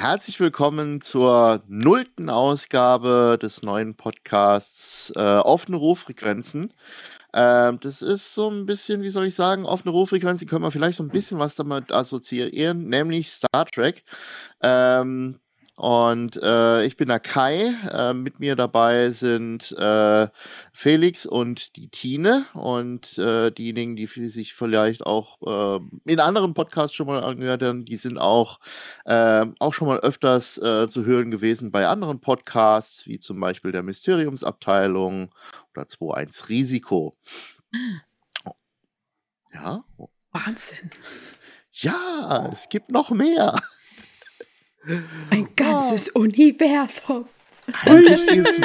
Herzlich willkommen zur nullten Ausgabe des neuen Podcasts äh, Offene Ruffrequenzen. Ähm, das ist so ein bisschen, wie soll ich sagen, offene Ruffrequenzen können wir vielleicht so ein bisschen was damit assoziieren, nämlich Star Trek. Ähm, und äh, ich bin der Kai. Äh, mit mir dabei sind äh, Felix und die Tine. Und äh, diejenigen, die sich vielleicht auch äh, in anderen Podcasts schon mal angehört haben, die sind auch, äh, auch schon mal öfters äh, zu hören gewesen bei anderen Podcasts, wie zum Beispiel der Mysteriumsabteilung oder 2.1 Risiko. Ja. Wahnsinn. Ja, es gibt noch mehr. Ein ganzes oh. Universum. Ein richtiges.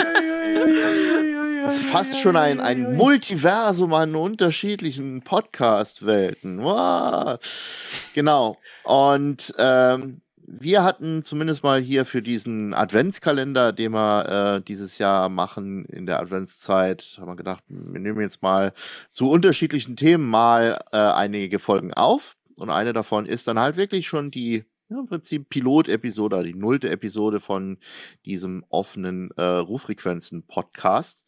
Das ist fast schon ein, ein Multiversum an unterschiedlichen Podcast-Welten. Wow. Genau. Und ähm, wir hatten zumindest mal hier für diesen Adventskalender, den wir äh, dieses Jahr machen in der Adventszeit, haben wir gedacht, wir nehmen jetzt mal zu unterschiedlichen Themen mal äh, einige Folgen auf. Und eine davon ist dann halt wirklich schon die ja, im Prinzip Pilot-Episode, die nullte Episode von diesem offenen äh, Ruffrequenzen-Podcast.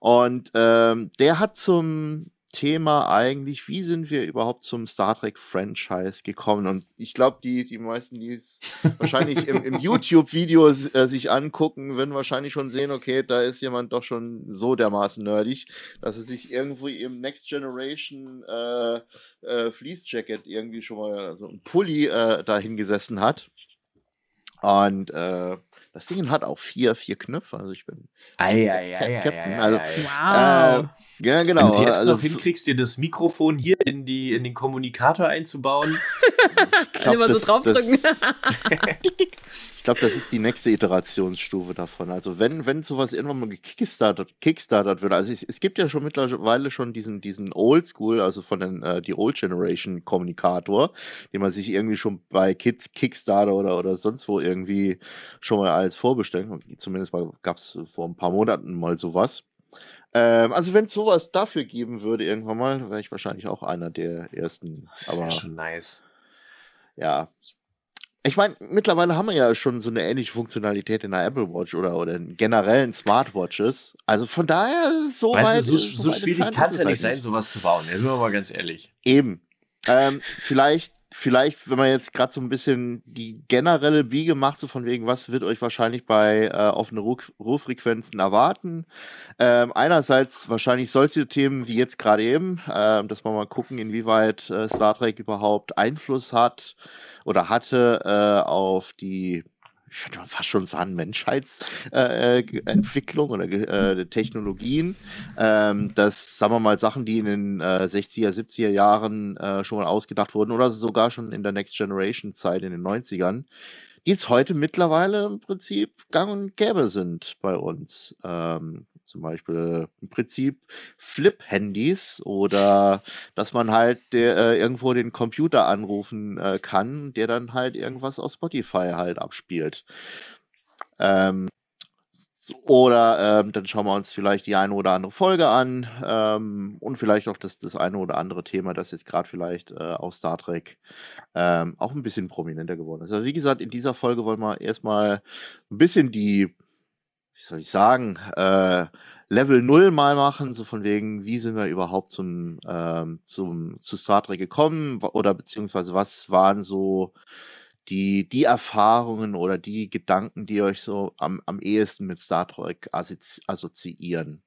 Und ähm, der hat zum Thema eigentlich, wie sind wir überhaupt zum Star Trek-Franchise gekommen? Und ich glaube, die, die meisten, die es wahrscheinlich im, im YouTube-Video äh, sich angucken, werden wahrscheinlich schon sehen, okay, da ist jemand doch schon so dermaßen nerdig, dass er sich irgendwo im Next Generation äh, äh, Fleece Jacket irgendwie schon mal, also ein Pulli äh, da hingesessen hat. Und äh, das Ding hat auch vier, vier Knöpfe. Also ich bin ei, ei, ei, Captain. Ei, also, wow. Äh, ja, genau. Wenn du jetzt also, noch hinkriegst, dir das Mikrofon hier in, die, in den Kommunikator einzubauen. Ich glaub, immer so draufdrücken. ich glaube, das ist die nächste Iterationsstufe davon. Also wenn, wenn sowas irgendwann mal gekickstartet, kickstartet wird, also es, es, gibt ja schon mittlerweile schon diesen, diesen Oldschool, also von den, äh, die Old Generation Kommunikator, den man sich irgendwie schon bei Kids Kickstarter oder, oder sonst wo irgendwie schon mal als Vorbestellung, zumindest gab es vor ein paar Monaten mal sowas. Ähm, also wenn es sowas dafür geben würde irgendwann mal, wäre ich wahrscheinlich auch einer der ersten. Das wäre schon nice. Ja. Ich meine, mittlerweile haben wir ja schon so eine ähnliche Funktionalität in der Apple Watch oder, oder in generellen Smartwatches. Also von daher, so weißt weit. Du, so, so, so schwierig kann es ja nicht sein, sowas zu bauen. Jetzt sind wir mal ganz ehrlich. Eben. Ähm, vielleicht vielleicht, wenn man jetzt gerade so ein bisschen die generelle Biege macht, so von wegen, was wird euch wahrscheinlich bei äh, offenen Ruhfrequenzen erwarten? Ähm, einerseits wahrscheinlich solche Themen wie jetzt gerade eben, äh, dass wir mal gucken, inwieweit äh, Star Trek überhaupt Einfluss hat oder hatte äh, auf die ich würde fast schon sagen, Menschheitsentwicklung äh, oder äh, Technologien. Ähm, dass, sagen wir mal, Sachen, die in den äh, 60er, 70er Jahren äh, schon mal ausgedacht wurden oder sogar schon in der Next Generation Zeit in den 90ern, die jetzt heute mittlerweile im Prinzip gang und gäbe sind bei uns. Ähm, zum Beispiel im Prinzip Flip-Handys oder dass man halt der, äh, irgendwo den Computer anrufen äh, kann, der dann halt irgendwas auf Spotify halt abspielt. Ähm, oder ähm, dann schauen wir uns vielleicht die eine oder andere Folge an ähm, und vielleicht auch das, das eine oder andere Thema, das jetzt gerade vielleicht äh, aus Star Trek ähm, auch ein bisschen prominenter geworden ist. Also wie gesagt, in dieser Folge wollen wir erstmal ein bisschen die wie soll ich sagen, äh, Level 0 mal machen, so von wegen, wie sind wir überhaupt zum, ähm, zum, zu Star Trek gekommen oder beziehungsweise was waren so die, die Erfahrungen oder die Gedanken, die euch so am, am ehesten mit Star Trek assoziieren.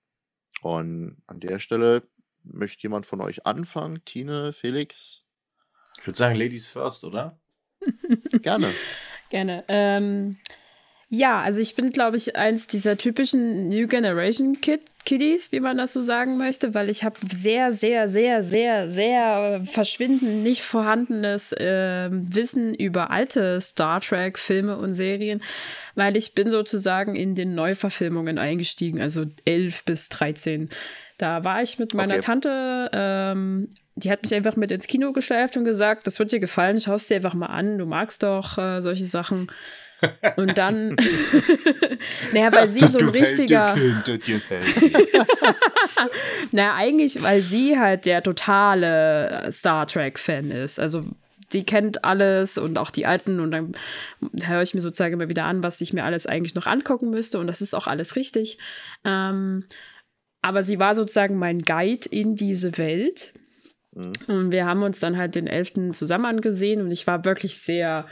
Und an der Stelle möchte jemand von euch anfangen? Tine, Felix? Ich würde sagen, Ladies first, oder? Gerne. Gerne. Ähm, ja, also ich bin, glaube ich, eins dieser typischen New Generation Kid Kiddies, wie man das so sagen möchte, weil ich habe sehr, sehr, sehr, sehr, sehr verschwindend nicht vorhandenes äh, Wissen über alte Star Trek Filme und Serien, weil ich bin sozusagen in den Neuverfilmungen eingestiegen, also 11 bis 13. Da war ich mit meiner okay. Tante, ähm, die hat mich einfach mit ins Kino geschleift und gesagt, das wird dir gefallen, schaust dir einfach mal an, du magst doch äh, solche Sachen. Und dann, naja, weil sie das so ein richtiger. naja, eigentlich, weil sie halt der totale Star Trek-Fan ist. Also die kennt alles und auch die alten und dann höre ich mir sozusagen immer wieder an, was ich mir alles eigentlich noch angucken müsste und das ist auch alles richtig. Ähm, aber sie war sozusagen mein Guide in diese Welt. Mhm. Und wir haben uns dann halt den 11. zusammen angesehen und ich war wirklich sehr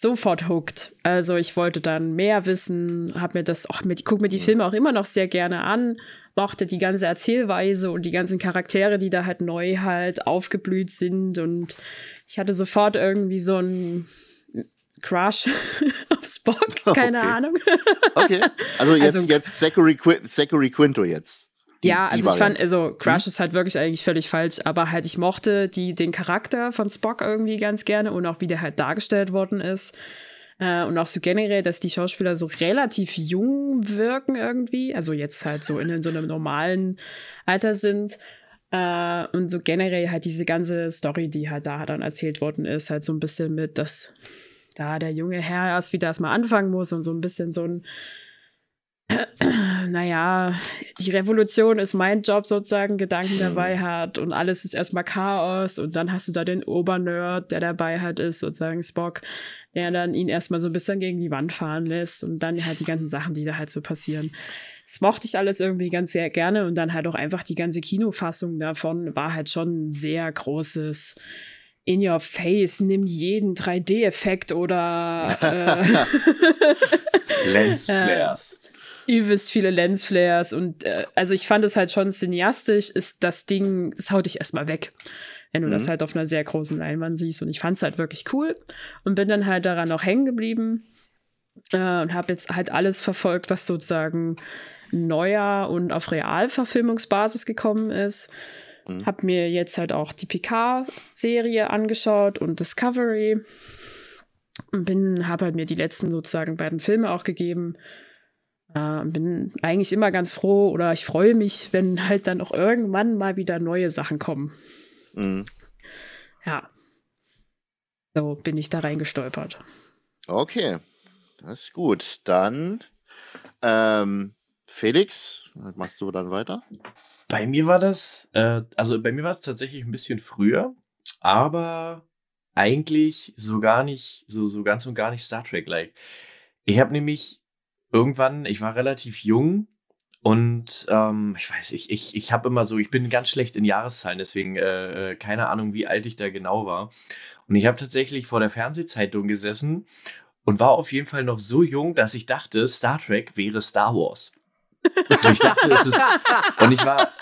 sofort hooked. Also ich wollte dann mehr wissen, hab mir das auch mit, guck mir die. Filme auch immer noch sehr gerne an, mochte die ganze Erzählweise und die ganzen Charaktere, die da halt neu halt aufgeblüht sind und ich hatte sofort irgendwie so ein Crush auf Spock, keine okay. Ahnung. okay, also jetzt, also, jetzt Zachary, Quin Zachary Quinto jetzt. Die, ja, also ich fand, also Crush hm? ist halt wirklich eigentlich völlig falsch, aber halt ich mochte die, den Charakter von Spock irgendwie ganz gerne und auch wie der halt dargestellt worden ist. Äh, und auch so generell, dass die Schauspieler so relativ jung wirken irgendwie, also jetzt halt so in, in so einem normalen Alter sind. Äh, und so generell halt diese ganze Story, die halt da dann erzählt worden ist, halt so ein bisschen mit, dass da der junge Herr erst wieder erstmal anfangen muss und so ein bisschen so ein naja, die Revolution ist mein Job sozusagen, Gedanken dabei hat und alles ist erstmal Chaos und dann hast du da den Obernerd, der dabei hat, ist sozusagen Spock, der dann ihn erstmal so ein bisschen gegen die Wand fahren lässt und dann halt die ganzen Sachen, die da halt so passieren. Das mochte ich alles irgendwie ganz sehr gerne und dann halt auch einfach die ganze Kinofassung davon war halt schon ein sehr großes in your face, nimm jeden 3D-Effekt oder äh, Lensflares. Übelst viele Lensflares und äh, also ich fand es halt schon cineastisch, ist das Ding, das haut dich erstmal weg, wenn du mhm. das halt auf einer sehr großen Leinwand siehst und ich fand es halt wirklich cool und bin dann halt daran auch hängen geblieben äh, und habe jetzt halt alles verfolgt, was sozusagen neuer und auf Realverfilmungsbasis gekommen ist. Mhm. Hab mir jetzt halt auch die Picard-Serie angeschaut und Discovery. Und bin, habe halt mir die letzten sozusagen beiden Filme auch gegeben. Äh, bin eigentlich immer ganz froh oder ich freue mich, wenn halt dann auch irgendwann mal wieder neue Sachen kommen. Mhm. Ja. So bin ich da reingestolpert. Okay, das ist gut. Dann ähm, Felix, machst du dann weiter? Bei mir war das, äh, also bei mir war es tatsächlich ein bisschen früher, aber eigentlich so gar nicht, so, so ganz und gar nicht Star Trek-like. Ich habe nämlich irgendwann, ich war relativ jung und ähm, ich weiß, ich, ich, ich habe immer so, ich bin ganz schlecht in Jahreszahlen, deswegen äh, äh keine Ahnung, wie alt ich da genau war. Und ich habe tatsächlich vor der Fernsehzeitung gesessen und war auf jeden Fall noch so jung, dass ich dachte, Star Trek wäre Star Wars. Und ich dachte, es ist. Und ich war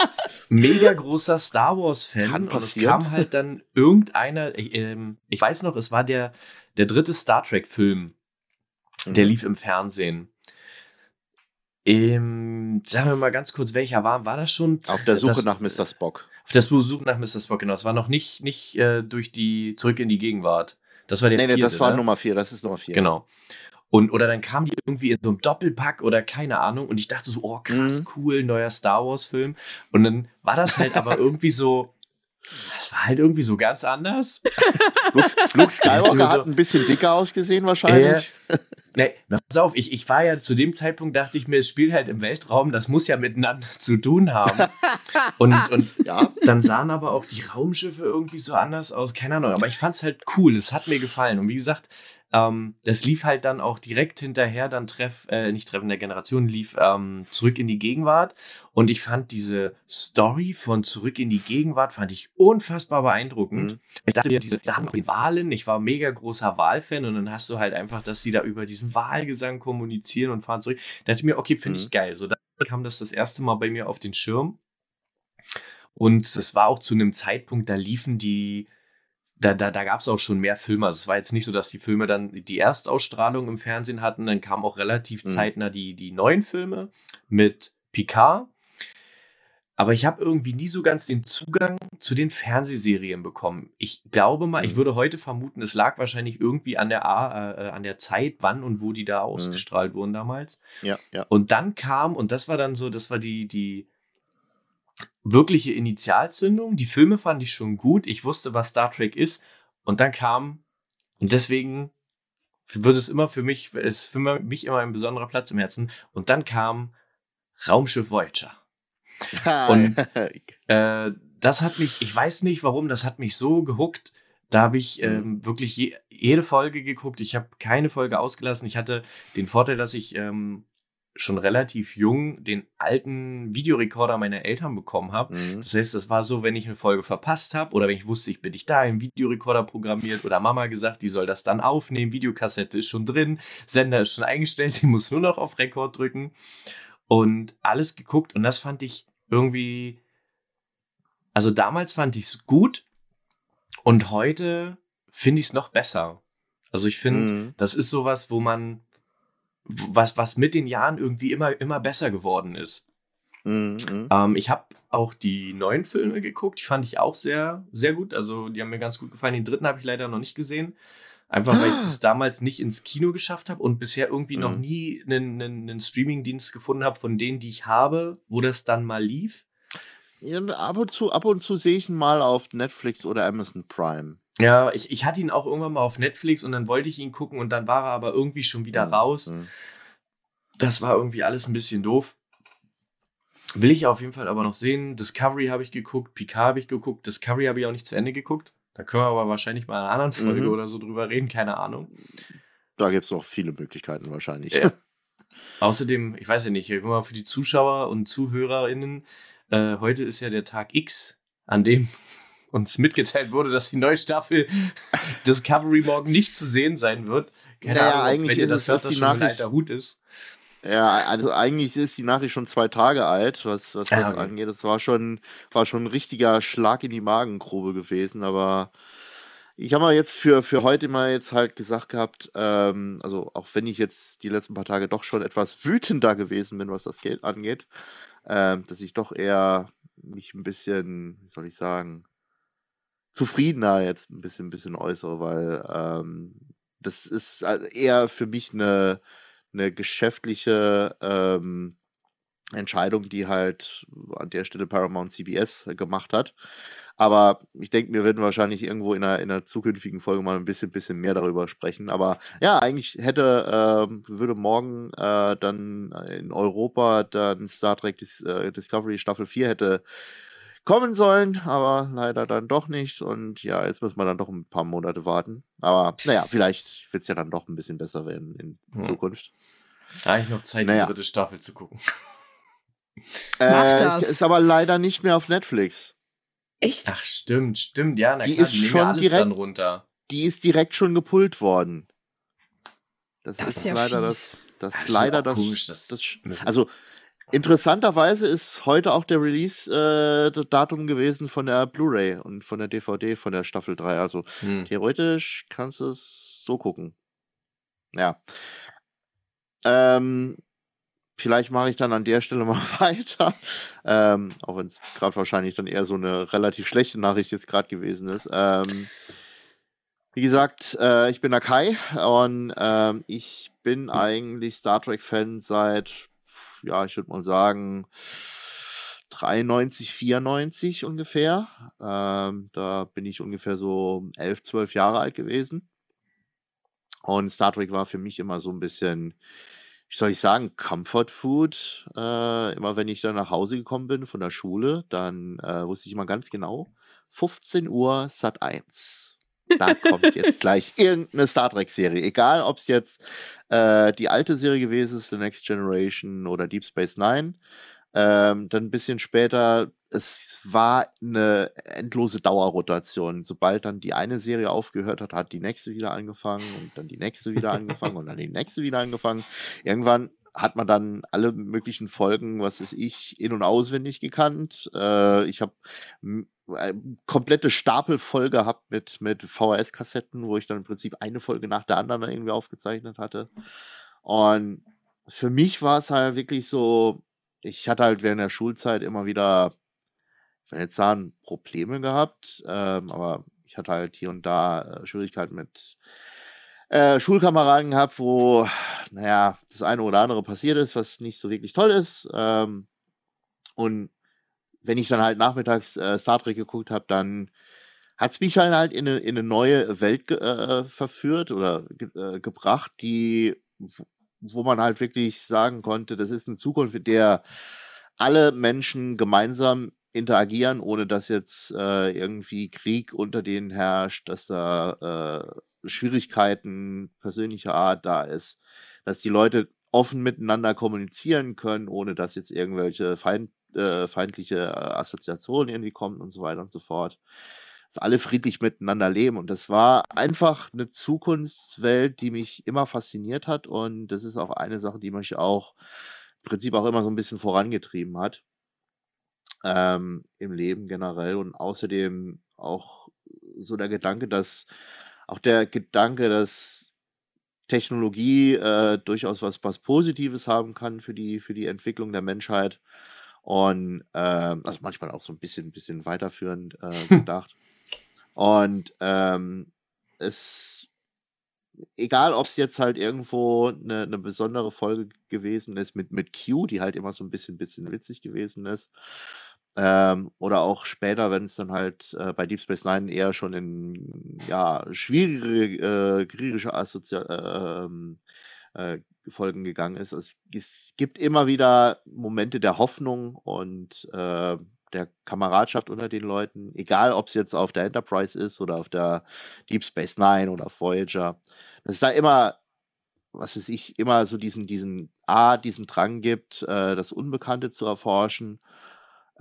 mega großer Star Wars-Fan. Und es kam halt dann irgendeiner. Ich, ähm, ich weiß noch, es war der, der dritte Star Trek-Film. Mhm. Der lief im Fernsehen. Ähm, sagen wir mal ganz kurz, welcher war? War das schon? Auf der Suche das, nach Mr. Spock. Auf der Suche nach Mr. Spock, genau. Es war noch nicht, nicht äh, durch die Zurück in die Gegenwart. Das war der nee, vierte, nee, das war ne? Nummer vier, das ist Nummer vier. Genau. Und, oder dann kam die irgendwie in so einem Doppelpack oder keine Ahnung. Und ich dachte so, oh krass, mhm. cool, neuer Star Wars-Film. Und dann war das halt aber irgendwie so, das war halt irgendwie so ganz anders. Luke, Luke Skywalker hat ein bisschen dicker ausgesehen wahrscheinlich. Äh, nee, pass auf, ich, ich war ja zu dem Zeitpunkt, dachte ich mir, es spielt halt im Weltraum, das muss ja miteinander zu tun haben. Und, und ja. dann sahen aber auch die Raumschiffe irgendwie so anders aus, keine Ahnung. Aber ich fand es halt cool, es hat mir gefallen. Und wie gesagt, ähm, das lief halt dann auch direkt hinterher, dann Treff, äh, nicht Treffen der Generation, lief ähm, zurück in die Gegenwart. Und ich fand diese Story von Zurück in die Gegenwart, fand ich unfassbar beeindruckend. Mhm. Ich dachte, diese Sachen mit Wahlen, ich war mega großer Wahlfan und dann hast du halt einfach, dass sie da über diesen Wahlgesang kommunizieren und fahren zurück. Da dachte ich mir, okay, finde mhm. ich geil. So, dann kam das das erste Mal bei mir auf den Schirm. Und es war auch zu einem Zeitpunkt, da liefen die da, da, da gab es auch schon mehr Filme. Also es war jetzt nicht so, dass die Filme dann die Erstausstrahlung im Fernsehen hatten. Dann kamen auch relativ mhm. zeitnah die, die neuen Filme mit Picard. Aber ich habe irgendwie nie so ganz den Zugang zu den Fernsehserien bekommen. Ich glaube mal, mhm. ich würde heute vermuten, es lag wahrscheinlich irgendwie an der, äh, an der Zeit, wann und wo die da mhm. ausgestrahlt mhm. wurden damals. Ja, ja. Und dann kam, und das war dann so, das war die, die, wirkliche Initialzündung. Die Filme fand ich schon gut. Ich wusste, was Star Trek ist. Und dann kam, und deswegen wird es immer für mich, ist für mich immer ein besonderer Platz im Herzen. Und dann kam Raumschiff Voyager. Und äh, das hat mich, ich weiß nicht warum, das hat mich so gehuckt, Da habe ich mhm. ähm, wirklich je, jede Folge geguckt. Ich habe keine Folge ausgelassen. Ich hatte den Vorteil, dass ich ähm, schon relativ jung den alten Videorekorder meiner Eltern bekommen habe. Mhm. Das heißt, das war so, wenn ich eine Folge verpasst habe oder wenn ich wusste, ich bin nicht da, im Videorekorder programmiert oder Mama gesagt, die soll das dann aufnehmen, Videokassette ist schon drin, Sender ist schon eingestellt, sie muss nur noch auf Rekord drücken und alles geguckt und das fand ich irgendwie, also damals fand ich es gut und heute finde ich es noch besser. Also ich finde, mhm. das ist sowas, wo man was, was mit den Jahren irgendwie immer, immer besser geworden ist. Mhm. Ähm, ich habe auch die neuen Filme geguckt, die fand ich auch sehr, sehr gut. Also die haben mir ganz gut gefallen. Den dritten habe ich leider noch nicht gesehen. Einfach weil ich es damals nicht ins Kino geschafft habe und bisher irgendwie mhm. noch nie einen, einen, einen Streaming-Dienst gefunden habe, von denen, die ich habe, wo das dann mal lief. Ja, ab und zu, ab und zu sehe ich ihn mal auf Netflix oder Amazon Prime. Ja, ich, ich hatte ihn auch irgendwann mal auf Netflix und dann wollte ich ihn gucken und dann war er aber irgendwie schon wieder mhm. raus. Mhm. Das war irgendwie alles ein bisschen doof. Will ich auf jeden Fall aber noch sehen. Discovery habe ich geguckt, Picard habe ich geguckt, Discovery habe ich auch nicht zu Ende geguckt. Da können wir aber wahrscheinlich mal in einer anderen Folge mhm. oder so drüber reden, keine Ahnung. Da gibt es noch viele Möglichkeiten wahrscheinlich. Ja. Außerdem, ich weiß ja nicht, mal für die Zuschauer und ZuhörerInnen, äh, heute ist ja der Tag X, an dem uns mitgeteilt wurde, dass die neue Staffel Discovery morgen nicht zu sehen sein wird. Keine naja, Ahnung, eigentlich wenn ihr das hört, dass schon ein alter Hut ist. Ja, also eigentlich ist die Nachricht schon zwei Tage alt, was, was das okay. angeht. Das war schon, war schon ein richtiger Schlag in die Magengrube gewesen, aber ich habe mal jetzt für, für heute mal jetzt halt gesagt gehabt, ähm, also auch wenn ich jetzt die letzten paar Tage doch schon etwas wütender gewesen bin, was das Geld angeht, ähm, dass ich doch eher mich ein bisschen, wie soll ich sagen, zufriedener jetzt ein bisschen, ein bisschen äußere, weil ähm, das ist eher für mich eine, eine geschäftliche ähm, Entscheidung, die halt an der Stelle Paramount CBS gemacht hat. Aber ich denke, wir werden wahrscheinlich irgendwo in einer, in einer zukünftigen Folge mal ein bisschen, bisschen mehr darüber sprechen. Aber ja, eigentlich hätte, äh, würde morgen äh, dann in Europa dann Star Trek Dis äh, Discovery Staffel 4 hätte kommen sollen, aber leider dann doch nicht. Und ja, jetzt muss man dann doch ein paar Monate warten. Aber naja, vielleicht wird es ja dann doch ein bisschen besser werden in ja. Zukunft. Eigentlich noch Zeit, naja. die dritte Staffel zu gucken. Äh, ist aber leider nicht mehr auf Netflix. Echt? Ach, stimmt, stimmt. Ja, na die klar, ist die schon alles direkt, dann runter. Die ist direkt schon gepult worden. Das, das ist, ja leider fies. das, das, das leider das, komisch, das, das, also Interessanterweise ist heute auch der Release-Datum äh, gewesen von der Blu-ray und von der DVD von der Staffel 3. Also hm. theoretisch kannst du es so gucken. Ja. Ähm, vielleicht mache ich dann an der Stelle mal weiter. Ähm, auch wenn es gerade wahrscheinlich dann eher so eine relativ schlechte Nachricht jetzt gerade gewesen ist. Ähm, wie gesagt, äh, ich bin der Kai und ähm, ich bin eigentlich Star Trek-Fan seit ja, ich würde mal sagen, 93, 94 ungefähr. Ähm, da bin ich ungefähr so 11, 12 Jahre alt gewesen. Und Star Trek war für mich immer so ein bisschen, wie soll ich sagen, Comfort Food. Äh, immer wenn ich dann nach Hause gekommen bin von der Schule, dann äh, wusste ich immer ganz genau, 15 Uhr Sat 1 da kommt jetzt gleich irgendeine Star Trek-Serie. Egal, ob es jetzt äh, die alte Serie gewesen ist, The Next Generation oder Deep Space Nine. Ähm, dann ein bisschen später, es war eine endlose Dauerrotation. Sobald dann die eine Serie aufgehört hat, hat die nächste wieder angefangen und dann die nächste wieder angefangen und dann die nächste wieder angefangen. Irgendwann hat man dann alle möglichen Folgen, was weiß ich, in- und auswendig gekannt. Äh, ich habe komplette Stapel voll gehabt mit, mit VHS-Kassetten, wo ich dann im Prinzip eine Folge nach der anderen irgendwie aufgezeichnet hatte. Und für mich war es halt wirklich so, ich hatte halt während der Schulzeit immer wieder, ich will jetzt sagen, Probleme gehabt, ähm, aber ich hatte halt hier und da äh, Schwierigkeiten mit äh, Schulkameraden gehabt, wo, naja, das eine oder andere passiert ist, was nicht so wirklich toll ist. Ähm, und wenn ich dann halt nachmittags äh, Star Trek geguckt habe, dann hat es mich halt, halt in eine, in eine neue Welt ge äh, verführt oder ge äh, gebracht, die, wo man halt wirklich sagen konnte, das ist eine Zukunft, in der alle Menschen gemeinsam interagieren, ohne dass jetzt äh, irgendwie Krieg unter denen herrscht, dass da äh, Schwierigkeiten persönlicher Art da ist, dass die Leute offen miteinander kommunizieren können, ohne dass jetzt irgendwelche Feind, äh, feindliche äh, Assoziationen irgendwie kommen und so weiter und so fort. Dass alle friedlich miteinander leben. Und das war einfach eine Zukunftswelt, die mich immer fasziniert hat. Und das ist auch eine Sache, die mich auch im Prinzip auch immer so ein bisschen vorangetrieben hat ähm, im Leben generell und außerdem auch so der Gedanke, dass auch der Gedanke, dass Technologie äh, durchaus was, was Positives haben kann für die, für die Entwicklung der Menschheit und äh, also manchmal auch so ein bisschen, bisschen weiterführend äh, gedacht. und ähm, es egal ob es jetzt halt irgendwo eine, eine besondere Folge gewesen ist mit, mit Q, die halt immer so ein bisschen, bisschen witzig gewesen ist, ähm, oder auch später, wenn es dann halt äh, bei Deep Space Nine eher schon in ja, schwierige äh, kriegerische Assozi ähm, äh, Folgen gegangen ist. Es, es, gibt immer wieder Momente der Hoffnung und äh, der Kameradschaft unter den Leuten, egal ob es jetzt auf der Enterprise ist oder auf der Deep Space Nine oder Voyager. Es da immer, was weiß ich, immer so diesen, diesen A, diesen Drang gibt, äh, das Unbekannte zu erforschen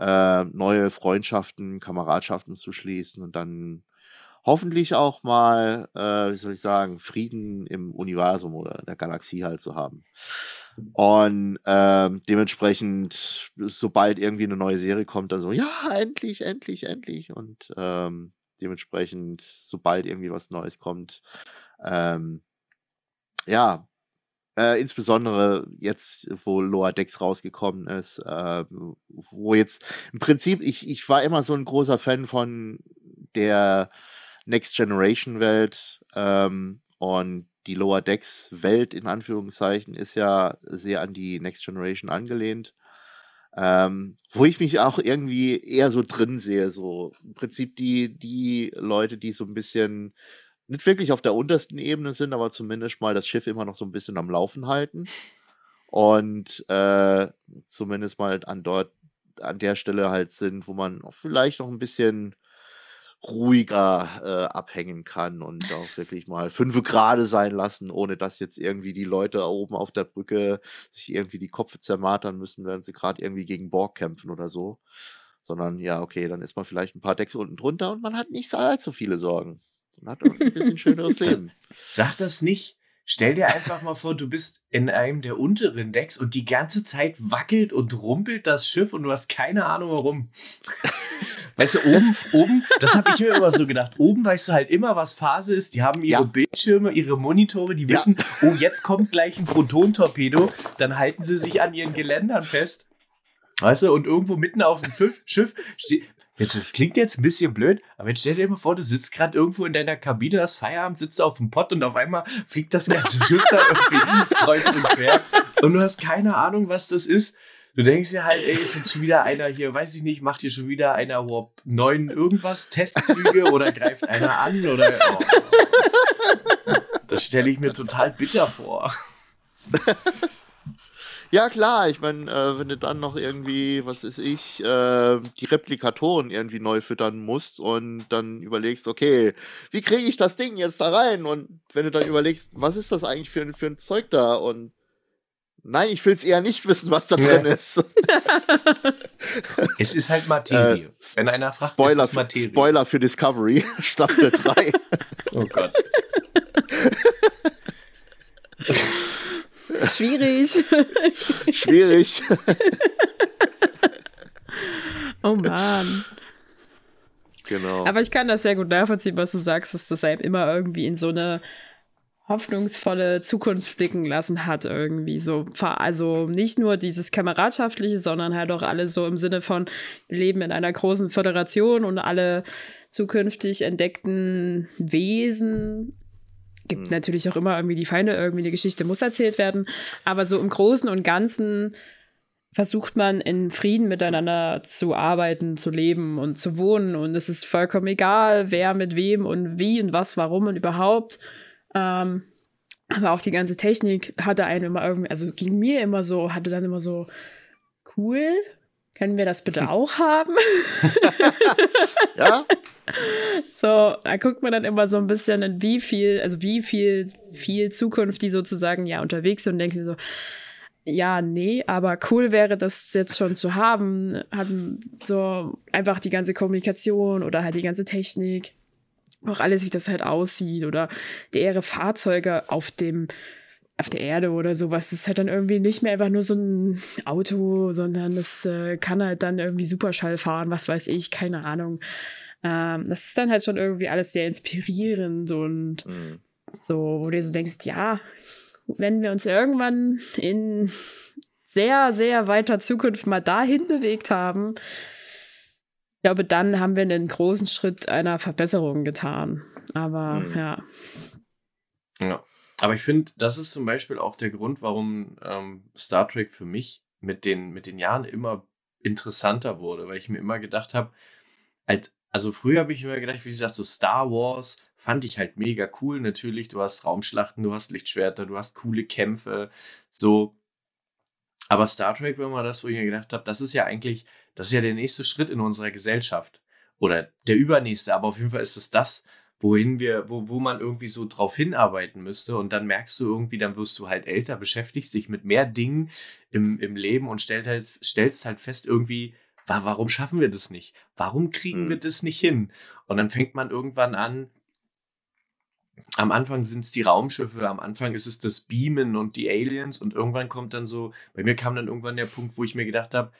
äh, neue Freundschaften, Kameradschaften zu schließen und dann hoffentlich auch mal, äh, wie soll ich sagen, Frieden im Universum oder in der Galaxie halt zu haben. Und ähm, dementsprechend, sobald irgendwie eine neue Serie kommt, dann so, ja, endlich, endlich, endlich. Und ähm, dementsprechend, sobald irgendwie was Neues kommt, ähm, ja, äh, insbesondere jetzt, wo Loa Dex rausgekommen ist, äh, wo jetzt im Prinzip, ich, ich war immer so ein großer Fan von der Next Generation Welt ähm, und die Lower Decks Welt in Anführungszeichen ist ja sehr an die Next Generation angelehnt. Ähm, wo ich mich auch irgendwie eher so drin sehe, so im Prinzip die, die Leute, die so ein bisschen nicht wirklich auf der untersten Ebene sind, aber zumindest mal das Schiff immer noch so ein bisschen am Laufen halten. Und äh, zumindest mal an dort, an der Stelle halt sind, wo man vielleicht noch ein bisschen ruhiger äh, abhängen kann und auch wirklich mal fünf Grade sein lassen, ohne dass jetzt irgendwie die Leute oben auf der Brücke sich irgendwie die Kopfe zermatern müssen, während sie gerade irgendwie gegen Borg kämpfen oder so. Sondern ja, okay, dann ist man vielleicht ein paar Decks unten drunter und man hat nicht allzu viele Sorgen. Man hat auch ein bisschen schöneres Leben. Sag das nicht. Stell dir einfach mal vor, du bist in einem der unteren Decks und die ganze Zeit wackelt und rumpelt das Schiff und du hast keine Ahnung warum. Weißt du, oben, oben, das habe ich mir immer so gedacht, oben weißt du halt immer, was Phase ist. Die haben ihre ja. Bildschirme, ihre Monitore, die wissen, ja. oh, jetzt kommt gleich ein Proton-Torpedo. Dann halten sie sich an ihren Geländern fest. Weißt du, und irgendwo mitten auf dem Schiff, Schiff steht, Jetzt, das klingt jetzt ein bisschen blöd, aber jetzt stell dir mal vor, du sitzt gerade irgendwo in deiner Kabine, hast Feierabend, sitzt auf dem Pott und auf einmal fliegt das ganze Schiff da irgendwie kreuz und quer und du hast keine Ahnung, was das ist. Du denkst dir halt, ey, ist jetzt schon wieder einer hier, weiß ich nicht, macht hier schon wieder einer Warp 9 irgendwas, Testflüge oder greift einer an oder. Oh. Das stelle ich mir total bitter vor. Ja, klar, ich meine, äh, wenn du dann noch irgendwie, was weiß ich, äh, die Replikatoren irgendwie neu füttern musst und dann überlegst, okay, wie kriege ich das Ding jetzt da rein? Und wenn du dann überlegst, was ist das eigentlich für, für ein Zeug da? Und nein, ich will es eher nicht wissen, was da drin ja. ist. es ist halt Materie. Äh, wenn einer fragt, Spoiler, ist Materie. Spoiler für Discovery, Staffel 3. oh Gott. Schwierig. Schwierig. oh Mann. Genau. Aber ich kann das sehr gut nachvollziehen, was du sagst, dass das einem immer irgendwie in so eine hoffnungsvolle Zukunft blicken lassen hat, irgendwie so. Also nicht nur dieses Kameradschaftliche, sondern halt auch alle so im Sinne von, wir leben in einer großen Föderation und alle zukünftig entdeckten Wesen gibt mhm. natürlich auch immer irgendwie die Feinde, irgendwie eine Geschichte muss erzählt werden. Aber so im Großen und Ganzen versucht man in Frieden miteinander zu arbeiten, zu leben und zu wohnen. Und es ist vollkommen egal, wer mit wem und wie und was, warum und überhaupt. Ähm, aber auch die ganze Technik hatte einen immer irgendwie, also ging mir immer so, hatte dann immer so cool können wir das bitte auch haben? ja. So, da guckt man dann immer so ein bisschen in wie viel, also wie viel, viel Zukunft die sozusagen ja unterwegs sind und denkt sich so, ja, nee, aber cool wäre das jetzt schon zu haben, haben so einfach die ganze Kommunikation oder halt die ganze Technik, auch alles, wie das halt aussieht oder deren Fahrzeuge auf dem auf der Erde oder sowas. Das ist halt dann irgendwie nicht mehr einfach nur so ein Auto, sondern das äh, kann halt dann irgendwie Superschall fahren, was weiß ich, keine Ahnung. Ähm, das ist dann halt schon irgendwie alles sehr inspirierend und mhm. so, wo du so denkst, ja, wenn wir uns irgendwann in sehr, sehr weiter Zukunft mal dahin bewegt haben, ich glaube, dann haben wir einen großen Schritt einer Verbesserung getan. Aber mhm. ja. Ja. Aber ich finde, das ist zum Beispiel auch der Grund, warum ähm, Star Trek für mich mit den, mit den Jahren immer interessanter wurde, weil ich mir immer gedacht habe, halt, also früher habe ich mir gedacht, wie gesagt, so Star Wars fand ich halt mega cool. Natürlich, du hast Raumschlachten, du hast Lichtschwerter, du hast coole Kämpfe, so. Aber Star Trek, wenn man das, wo ich mir gedacht habe, das ist ja eigentlich, das ist ja der nächste Schritt in unserer Gesellschaft. Oder der übernächste, aber auf jeden Fall ist es das, wohin wir, wo, wo man irgendwie so drauf hinarbeiten müsste. Und dann merkst du irgendwie, dann wirst du halt älter, beschäftigst dich mit mehr Dingen im, im Leben und stellst halt, stellst halt fest, irgendwie, warum schaffen wir das nicht? Warum kriegen wir mhm. das nicht hin? Und dann fängt man irgendwann an, am Anfang sind es die Raumschiffe, am Anfang ist es das Beamen und die Aliens und irgendwann kommt dann so, bei mir kam dann irgendwann der Punkt, wo ich mir gedacht habe,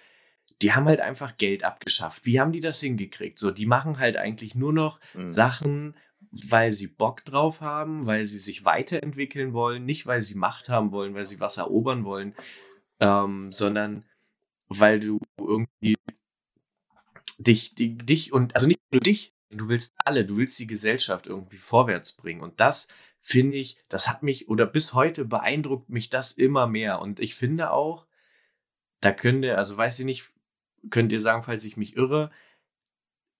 die haben halt einfach Geld abgeschafft. Wie haben die das hingekriegt? So, die machen halt eigentlich nur noch mhm. Sachen, weil sie Bock drauf haben, weil sie sich weiterentwickeln wollen, nicht weil sie Macht haben wollen, weil sie was erobern wollen, ähm, sondern weil du irgendwie dich, die, dich und, also nicht nur dich, Du willst alle, du willst die Gesellschaft irgendwie vorwärts bringen. Und das finde ich, das hat mich oder bis heute beeindruckt mich das immer mehr. Und ich finde auch, da könnt ihr, also weiß ich nicht, könnt ihr sagen, falls ich mich irre,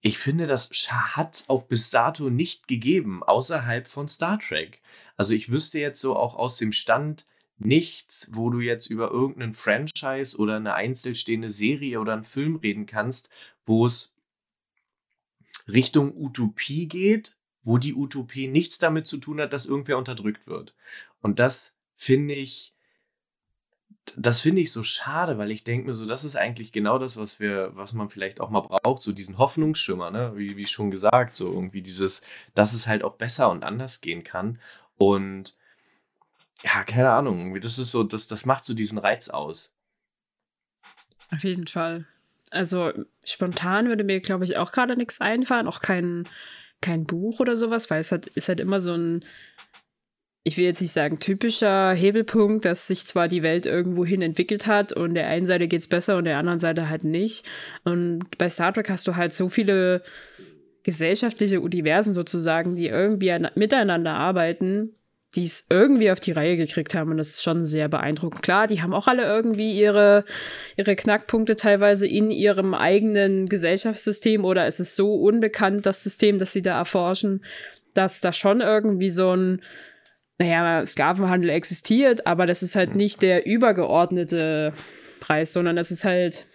ich finde, das hat es auch bis dato nicht gegeben, außerhalb von Star Trek. Also ich wüsste jetzt so auch aus dem Stand nichts, wo du jetzt über irgendeinen Franchise oder eine einzelstehende Serie oder einen Film reden kannst, wo es Richtung Utopie geht, wo die Utopie nichts damit zu tun hat, dass irgendwer unterdrückt wird. Und das finde ich, das finde ich so schade, weil ich denke mir so, das ist eigentlich genau das, was wir, was man vielleicht auch mal braucht, so diesen Hoffnungsschimmer, ne? wie, wie schon gesagt, so irgendwie dieses, dass es halt auch besser und anders gehen kann. Und ja, keine Ahnung, das ist so, das, das macht so diesen Reiz aus. Auf jeden Fall. Also spontan würde mir, glaube ich, auch gerade nichts einfallen, auch kein, kein Buch oder sowas, weil es halt, ist halt immer so ein, ich will jetzt nicht sagen typischer Hebelpunkt, dass sich zwar die Welt irgendwo hin entwickelt hat und der einen Seite geht es besser und der anderen Seite halt nicht. Und bei Star Trek hast du halt so viele gesellschaftliche Universen sozusagen, die irgendwie miteinander arbeiten die es irgendwie auf die Reihe gekriegt haben. Und das ist schon sehr beeindruckend. Klar, die haben auch alle irgendwie ihre, ihre Knackpunkte teilweise in ihrem eigenen Gesellschaftssystem oder es ist so unbekannt, das System, das sie da erforschen, dass da schon irgendwie so ein, naja, Sklavenhandel existiert, aber das ist halt nicht der übergeordnete Preis, sondern das ist halt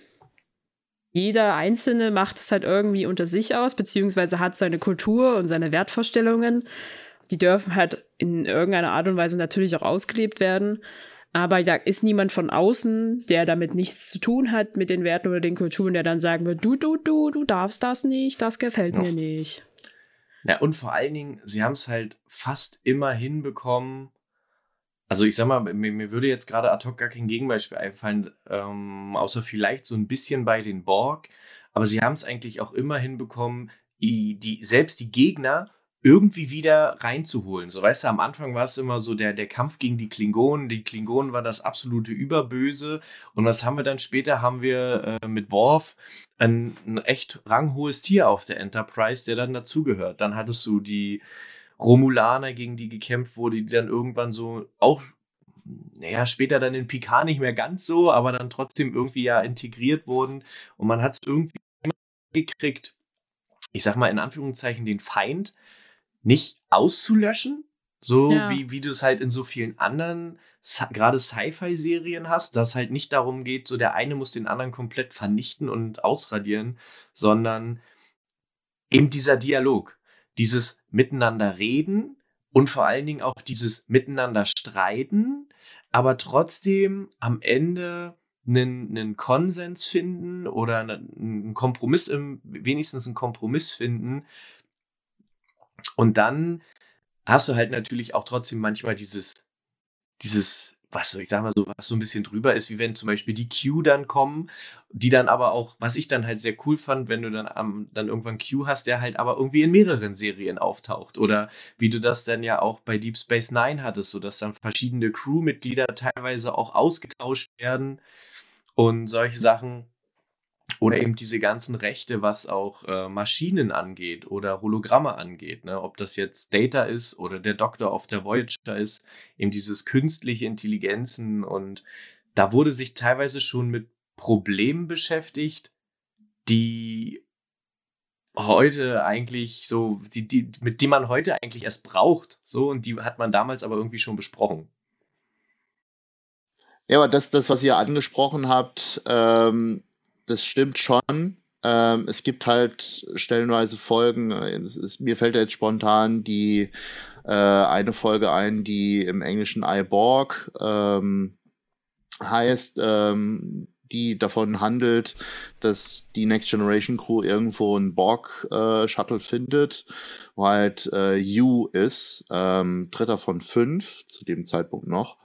jeder Einzelne macht es halt irgendwie unter sich aus, beziehungsweise hat seine Kultur und seine Wertvorstellungen die dürfen halt in irgendeiner Art und Weise natürlich auch ausgelebt werden. Aber da ist niemand von außen, der damit nichts zu tun hat mit den Werten oder den Kulturen, der dann sagen wird, du, du, du, du darfst das nicht, das gefällt ja. mir nicht. Ja, und vor allen Dingen, sie haben es halt fast immer hinbekommen. Also ich sag mal, mir, mir würde jetzt gerade ad hoc gar kein Gegenbeispiel einfallen, ähm, außer vielleicht so ein bisschen bei den Borg. Aber sie haben es eigentlich auch immer hinbekommen, die, die, selbst die Gegner irgendwie wieder reinzuholen. So, weißt du, am Anfang war es immer so der, der Kampf gegen die Klingonen. Die Klingonen war das absolute Überböse. Und was haben wir dann später? Haben wir äh, mit Worf ein, ein echt ranghohes Tier auf der Enterprise, der dann dazugehört. Dann hattest du die Romulaner, gegen die gekämpft wurde, die dann irgendwann so auch naja, später dann in Picard nicht mehr ganz so, aber dann trotzdem irgendwie ja integriert wurden. Und man hat es irgendwie gekriegt, ich sag mal in Anführungszeichen, den Feind nicht auszulöschen, So ja. wie, wie du es halt in so vielen anderen, gerade Sci-Fi-Serien hast, dass halt nicht darum geht, so der eine muss den anderen komplett vernichten und ausradieren, sondern eben dieser Dialog, dieses Miteinander reden und vor allen Dingen auch dieses Miteinander streiten, aber trotzdem am Ende einen, einen Konsens finden oder einen Kompromiss, im, wenigstens einen Kompromiss finden. Und dann hast du halt natürlich auch trotzdem manchmal dieses, dieses, was ich sag so, was so ein bisschen drüber ist, wie wenn zum Beispiel die Q dann kommen, die dann aber auch, was ich dann halt sehr cool fand, wenn du dann am, dann irgendwann Q hast, der halt aber irgendwie in mehreren Serien auftaucht. Oder wie du das dann ja auch bei Deep Space Nine hattest, so dass dann verschiedene Crewmitglieder teilweise auch ausgetauscht werden und solche Sachen. Oder eben diese ganzen Rechte, was auch äh, Maschinen angeht oder Hologramme angeht. Ne? Ob das jetzt Data ist oder der Doktor auf der Voyager ist, eben dieses künstliche Intelligenzen. Und da wurde sich teilweise schon mit Problemen beschäftigt, die heute eigentlich so, die, die, mit die man heute eigentlich erst braucht. So, und die hat man damals aber irgendwie schon besprochen. Ja, aber das, das was ihr angesprochen habt, ähm, das stimmt schon. Ähm, es gibt halt stellenweise Folgen, äh, ist, mir fällt jetzt spontan die äh, eine Folge ein, die im Englischen iBorg ähm, heißt, ähm, die davon handelt, dass die Next Generation Crew irgendwo einen Borg-Shuttle äh, findet, wo halt äh, U ist, ähm, dritter von fünf, zu dem Zeitpunkt noch.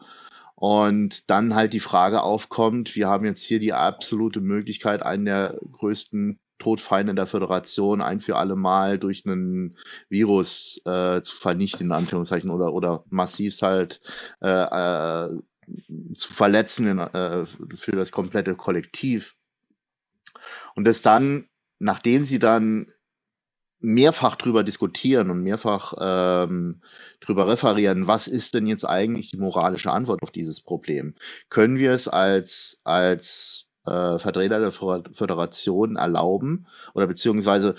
Und dann halt die Frage aufkommt, wir haben jetzt hier die absolute Möglichkeit, einen der größten Todfeinde der Föderation ein für alle Mal durch einen Virus äh, zu vernichten, in Anführungszeichen, oder, oder massiv halt äh, äh, zu verletzen in, äh, für das komplette Kollektiv. Und das dann, nachdem sie dann mehrfach drüber diskutieren und mehrfach ähm, drüber referieren, was ist denn jetzt eigentlich die moralische Antwort auf dieses Problem? Können wir es als, als äh, Vertreter der Föderation erlauben oder beziehungsweise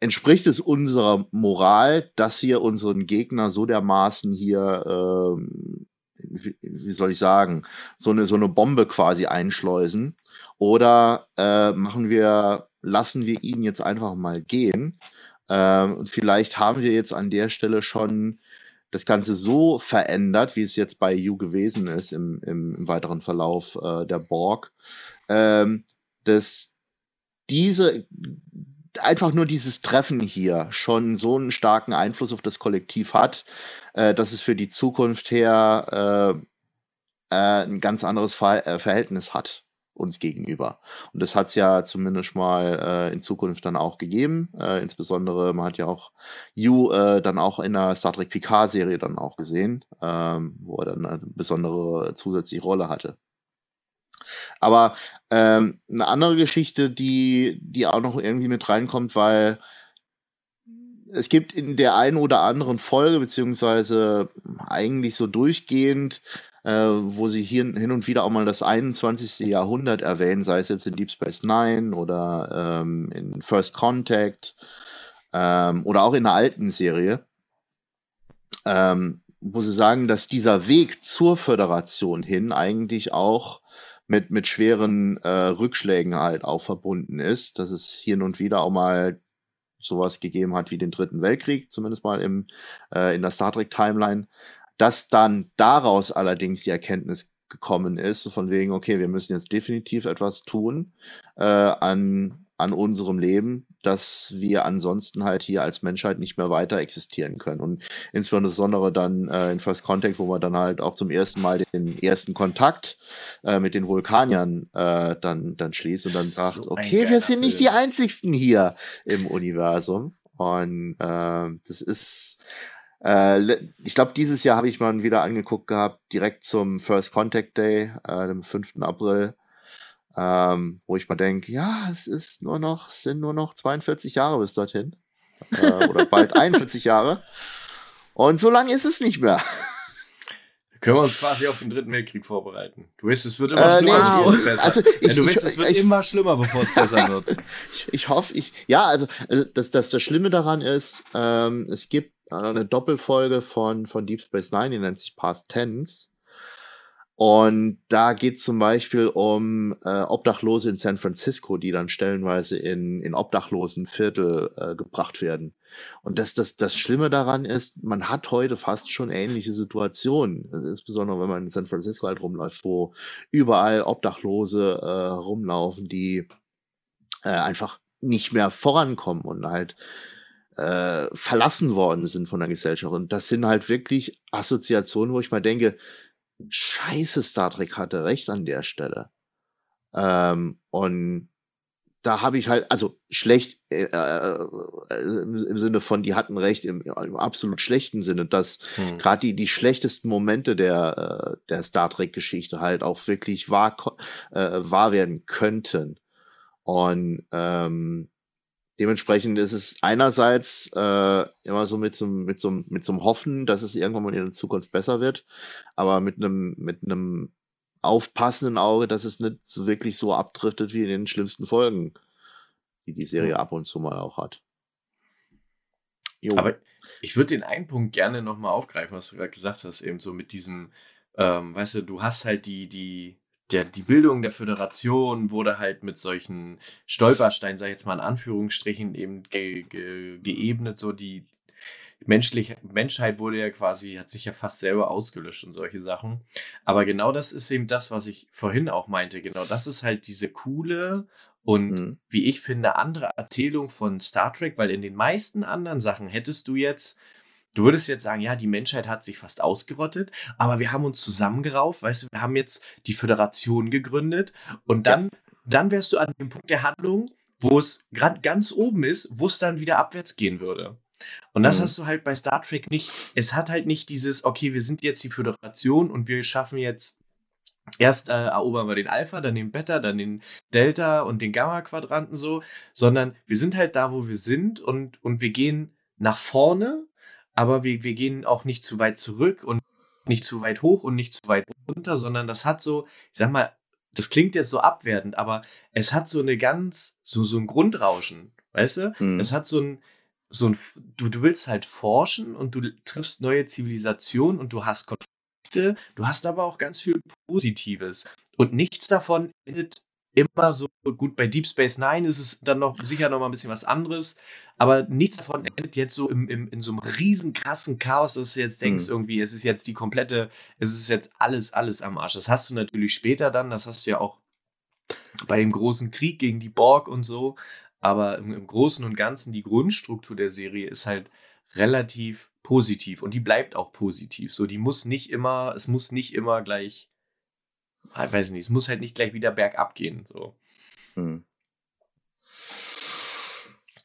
entspricht es unserer Moral, dass wir unseren Gegner so dermaßen hier, ähm, wie, wie, soll ich sagen, so eine, so eine Bombe quasi einschleusen? Oder äh, machen wir, lassen wir ihn jetzt einfach mal gehen? Ähm, und vielleicht haben wir jetzt an der Stelle schon das Ganze so verändert, wie es jetzt bei You gewesen ist im, im, im weiteren Verlauf äh, der Borg, ähm, dass diese einfach nur dieses Treffen hier schon so einen starken Einfluss auf das Kollektiv hat, äh, dass es für die Zukunft her äh, äh, ein ganz anderes Ver äh, Verhältnis hat uns gegenüber. Und das hat es ja zumindest mal äh, in Zukunft dann auch gegeben. Äh, insbesondere, man hat ja auch You äh, dann auch in der Star Trek Picard-Serie dann auch gesehen, ähm, wo er dann eine besondere zusätzliche Rolle hatte. Aber ähm, eine andere Geschichte, die, die auch noch irgendwie mit reinkommt, weil es gibt in der einen oder anderen Folge, beziehungsweise eigentlich so durchgehend, äh, wo sie hier hin und wieder auch mal das 21. Jahrhundert erwähnen, sei es jetzt in Deep Space Nine oder ähm, in First Contact ähm, oder auch in der alten Serie, ähm, wo sie sagen, dass dieser Weg zur Föderation hin eigentlich auch mit, mit schweren äh, Rückschlägen halt auch verbunden ist, dass es hier und wieder auch mal sowas gegeben hat wie den Dritten Weltkrieg, zumindest mal im, äh, in der Star Trek Timeline, dass dann daraus allerdings die Erkenntnis gekommen ist, von wegen, okay, wir müssen jetzt definitiv etwas tun äh, an, an unserem Leben, dass wir ansonsten halt hier als Menschheit nicht mehr weiter existieren können. Und insbesondere dann äh, in First Contact, wo man dann halt auch zum ersten Mal den ersten Kontakt äh, mit den Vulkaniern äh, dann, dann schließt und dann so sagt, okay, wir sind nicht die einzigsten hier im Universum. Und äh, das ist ich glaube, dieses Jahr habe ich mal wieder angeguckt gehabt, direkt zum First Contact Day, äh, dem 5. April, ähm, wo ich mal denke, ja, es ist nur noch, es sind nur noch 42 Jahre bis dorthin. Äh, oder bald 41 Jahre. Und so lange ist es nicht mehr. Können wir uns quasi auf den dritten Weltkrieg vorbereiten? Du weißt, es wird immer äh, schlimmer, nee, bevor es besser also ich, Du weißt, es wird ich, immer schlimmer, bevor es besser wird. ich, ich hoffe, ich, ja, also, also das, das, das Schlimme daran ist, ähm, es gibt eine Doppelfolge von, von Deep Space Nine, die nennt sich Past Tense. Und da geht zum Beispiel um äh, Obdachlose in San Francisco, die dann stellenweise in, in obdachlosen Viertel äh, gebracht werden. Und das, das, das Schlimme daran ist, man hat heute fast schon ähnliche Situationen. Also insbesondere wenn man in San Francisco halt rumläuft, wo überall Obdachlose äh, rumlaufen, die äh, einfach nicht mehr vorankommen und halt äh, verlassen worden sind von der Gesellschaft. Und das sind halt wirklich Assoziationen, wo ich mal denke, scheiße, Star Trek hatte recht an der Stelle. Ähm, und da habe ich halt, also schlecht äh, äh, im, im, Sinne von, die hatten recht im, im absolut schlechten Sinne, dass hm. gerade die, die schlechtesten Momente der, äh, der Star Trek-Geschichte halt auch wirklich wahr, äh, wahr werden könnten. Und ähm, dementsprechend ist es einerseits äh, immer so mit so, mit, so, mit so einem Hoffen, dass es irgendwann mal in der Zukunft besser wird, aber mit einem mit einem aufpassenden Auge, dass es nicht so wirklich so abdriftet wie in den schlimmsten Folgen, die die Serie ab und zu mal auch hat. Jo. Aber ich würde den einen Punkt gerne nochmal aufgreifen, was du gerade gesagt hast, eben so mit diesem, ähm, weißt du, du hast halt die, die, der, die Bildung der Föderation wurde halt mit solchen Stolpersteinen, sag ich jetzt mal in Anführungsstrichen, eben ge, ge, geebnet, so die menschliche Menschheit wurde ja quasi, hat sich ja fast selber ausgelöscht und solche Sachen. Aber genau das ist eben das, was ich vorhin auch meinte. Genau das ist halt diese coole und mhm. wie ich finde, andere Erzählung von Star Trek, weil in den meisten anderen Sachen hättest du jetzt Du würdest jetzt sagen, ja, die Menschheit hat sich fast ausgerottet, aber wir haben uns zusammengerauft, weißt du, wir haben jetzt die Föderation gegründet und dann, ja. dann wärst du an dem Punkt der Handlung, wo es gerade ganz oben ist, wo es dann wieder abwärts gehen würde. Und das mhm. hast du halt bei Star Trek nicht. Es hat halt nicht dieses, okay, wir sind jetzt die Föderation und wir schaffen jetzt erst äh, erobern wir den Alpha, dann den Beta, dann den Delta und den Gamma-Quadranten so, sondern wir sind halt da, wo wir sind und, und wir gehen nach vorne aber wir, wir gehen auch nicht zu weit zurück und nicht zu weit hoch und nicht zu weit runter, sondern das hat so, ich sag mal, das klingt jetzt so abwertend, aber es hat so eine ganz, so, so ein Grundrauschen, weißt du? Mhm. Es hat so ein, so ein, du, du willst halt forschen und du triffst neue Zivilisationen und du hast Konflikte, du hast aber auch ganz viel Positives. Und nichts davon endet immer so gut. Bei Deep Space Nine ist es dann noch sicher noch mal ein bisschen was anderes, aber nichts davon endet jetzt so im, im, in so einem riesen krassen Chaos, dass du jetzt denkst, mhm. irgendwie, es ist jetzt die komplette, es ist jetzt alles, alles am Arsch. Das hast du natürlich später dann, das hast du ja auch bei dem großen Krieg gegen die Borg und so, aber im, im Großen und Ganzen die Grundstruktur der Serie ist halt relativ positiv und die bleibt auch positiv. So, die muss nicht immer, es muss nicht immer gleich ich ah, weiß nicht, es muss halt nicht gleich wieder bergab gehen. So. Hm.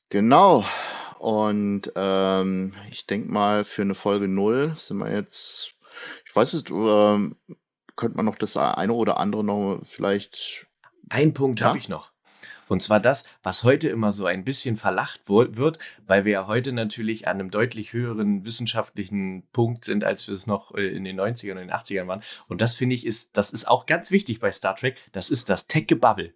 Genau. Und ähm, ich denke mal, für eine Folge 0 sind wir jetzt, ich weiß es, ähm, könnte man noch das eine oder andere noch vielleicht. Ein Punkt ja? habe ich noch. Und zwar das, was heute immer so ein bisschen verlacht wird, weil wir ja heute natürlich an einem deutlich höheren wissenschaftlichen Punkt sind, als wir es noch äh, in den 90ern und den 80ern waren. Und das finde ich ist, das ist auch ganz wichtig bei Star Trek. Das ist das Tech-Gebubble.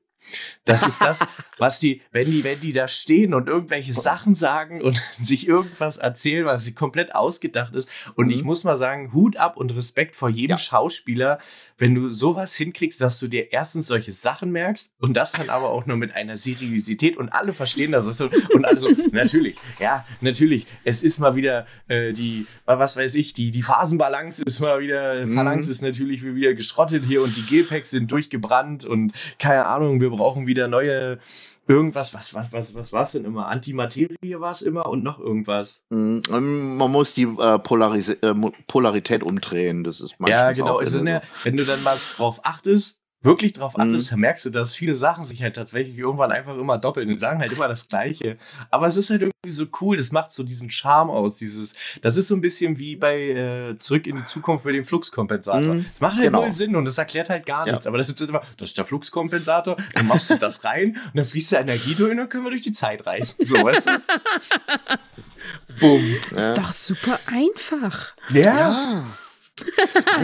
Das ist das, was die, wenn die, wenn die da stehen und irgendwelche Sachen sagen und sich irgendwas erzählen, was sie komplett ausgedacht ist. Und ich mhm. muss mal sagen, Hut ab und Respekt vor jedem ja. Schauspieler, wenn du sowas hinkriegst, dass du dir erstens solche Sachen merkst und das dann aber auch nur mit einer Seriosität und alle verstehen das. So, und also, natürlich, ja, natürlich, es ist mal wieder äh, die, was weiß ich, die, die Phasenbalance ist mal wieder, mhm. Phalanx ist natürlich wieder geschrottet hier und die G-Packs sind durchgebrannt und keine Ahnung, wir brauchen wieder neue irgendwas, was, was, was, was war es denn immer? Antimaterie war es immer und noch irgendwas. Mm, man muss die äh, Polaris äh, Polarität umdrehen. Das ist manchmal. Ja, genau. Also, so. wenn du dann mal drauf achtest, wirklich drauf mhm. achtest, dann merkst du, dass viele Sachen sich halt tatsächlich irgendwann einfach immer doppeln und sagen halt immer das Gleiche. Aber es ist halt irgendwie so cool, das macht so diesen Charme aus, dieses, das ist so ein bisschen wie bei äh, Zurück in die Zukunft mit dem Fluxkompensator. Mhm. Es macht halt genau. null Sinn und es erklärt halt gar ja. nichts, aber das ist immer, das ist der Fluxkompensator, dann machst du das rein und dann fließt der Energie durch und dann können wir durch die Zeit reisen. So, weißt du? Bumm. Ja. Ist doch super einfach. Ja. ja.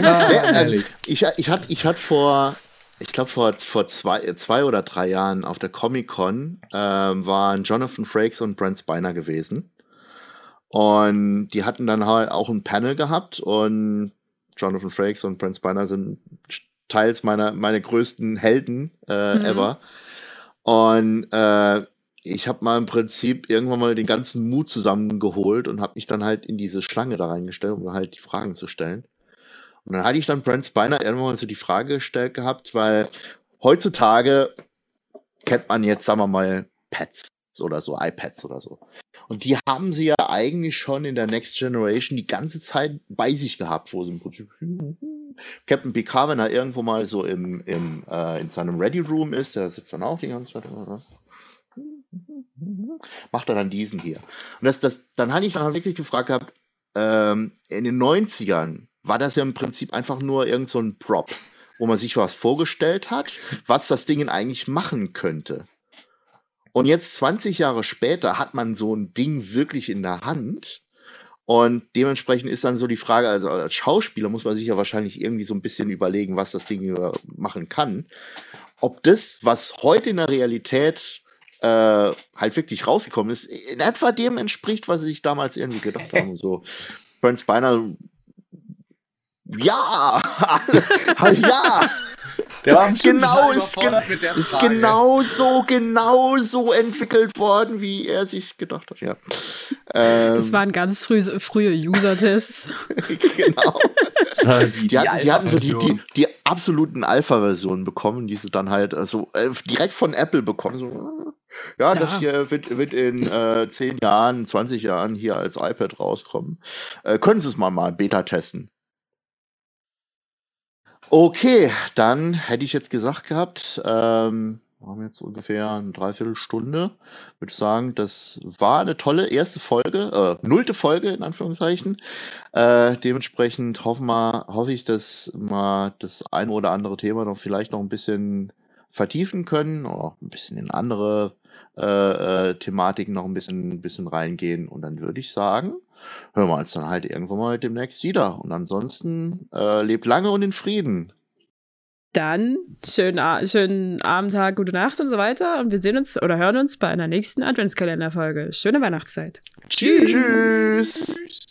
ja also ich, ich hatte ich hat vor ich glaube, vor, vor zwei, zwei oder drei Jahren auf der Comic-Con ähm, waren Jonathan Frakes und Brent Spiner gewesen. Und die hatten dann halt auch ein Panel gehabt und Jonathan Frakes und Prince Spiner sind teils meiner meine größten Helden äh, mhm. ever. Und äh, ich habe mal im Prinzip irgendwann mal den ganzen Mut zusammengeholt und habe mich dann halt in diese Schlange da reingestellt, um halt die Fragen zu stellen. Und dann hatte ich dann Brent Spiner irgendwann mal so die Frage gestellt gehabt, weil heutzutage kennt man jetzt, sagen wir mal, Pads oder so, iPads oder so. Und die haben sie ja eigentlich schon in der Next Generation die ganze Zeit bei sich gehabt, wo sie im Prinzip Captain Picard, wenn er irgendwo mal so im, im, äh, in seinem Ready Room ist, der sitzt dann auch die ganze Zeit. Macht er dann diesen hier. Und das, das, dann hatte ich dann wirklich gefragt gehabt, ähm, in den 90ern war das ja im Prinzip einfach nur irgend so ein Prop, wo man sich was vorgestellt hat, was das Ding eigentlich machen könnte. Und jetzt 20 Jahre später hat man so ein Ding wirklich in der Hand. Und dementsprechend ist dann so die Frage, also als Schauspieler muss man sich ja wahrscheinlich irgendwie so ein bisschen überlegen, was das Ding machen kann. Ob das, was heute in der Realität äh, halt wirklich rausgekommen ist, in etwa dem entspricht, was sie sich damals irgendwie gedacht haben. So, Brent Spiner, ja, ja. Der war genau ist, gen ist genau so, genau so entwickelt worden, wie er sich gedacht hat. Ja. Ähm, das waren ganz früh, frühe User-Tests. genau. die, die, hatten, die hatten so die, die, die absoluten Alpha-Versionen bekommen, die sie dann halt also, äh, direkt von Apple bekommen. So, ja, ja, das hier wird, wird in äh, 10 Jahren, 20 Jahren hier als iPad rauskommen. Äh, können Sie es mal mal Beta testen? Okay, dann hätte ich jetzt gesagt gehabt, ähm, haben jetzt ungefähr eine Dreiviertelstunde. Würde sagen, das war eine tolle erste Folge, äh, nullte Folge in Anführungszeichen. Äh, dementsprechend hoffen wir, hoffe ich, dass wir das ein oder andere Thema noch vielleicht noch ein bisschen vertiefen können oder ein bisschen in andere äh, äh, Thematiken noch ein bisschen, ein bisschen reingehen. Und dann würde ich sagen, hören wir uns dann halt irgendwann mal demnächst wieder. Und ansonsten äh, lebt lange und in Frieden. Dann schönen, schönen Abend, Tag, gute Nacht und so weiter. Und wir sehen uns oder hören uns bei einer nächsten Adventskalenderfolge. Schöne Weihnachtszeit. Tschüss. Tschüss.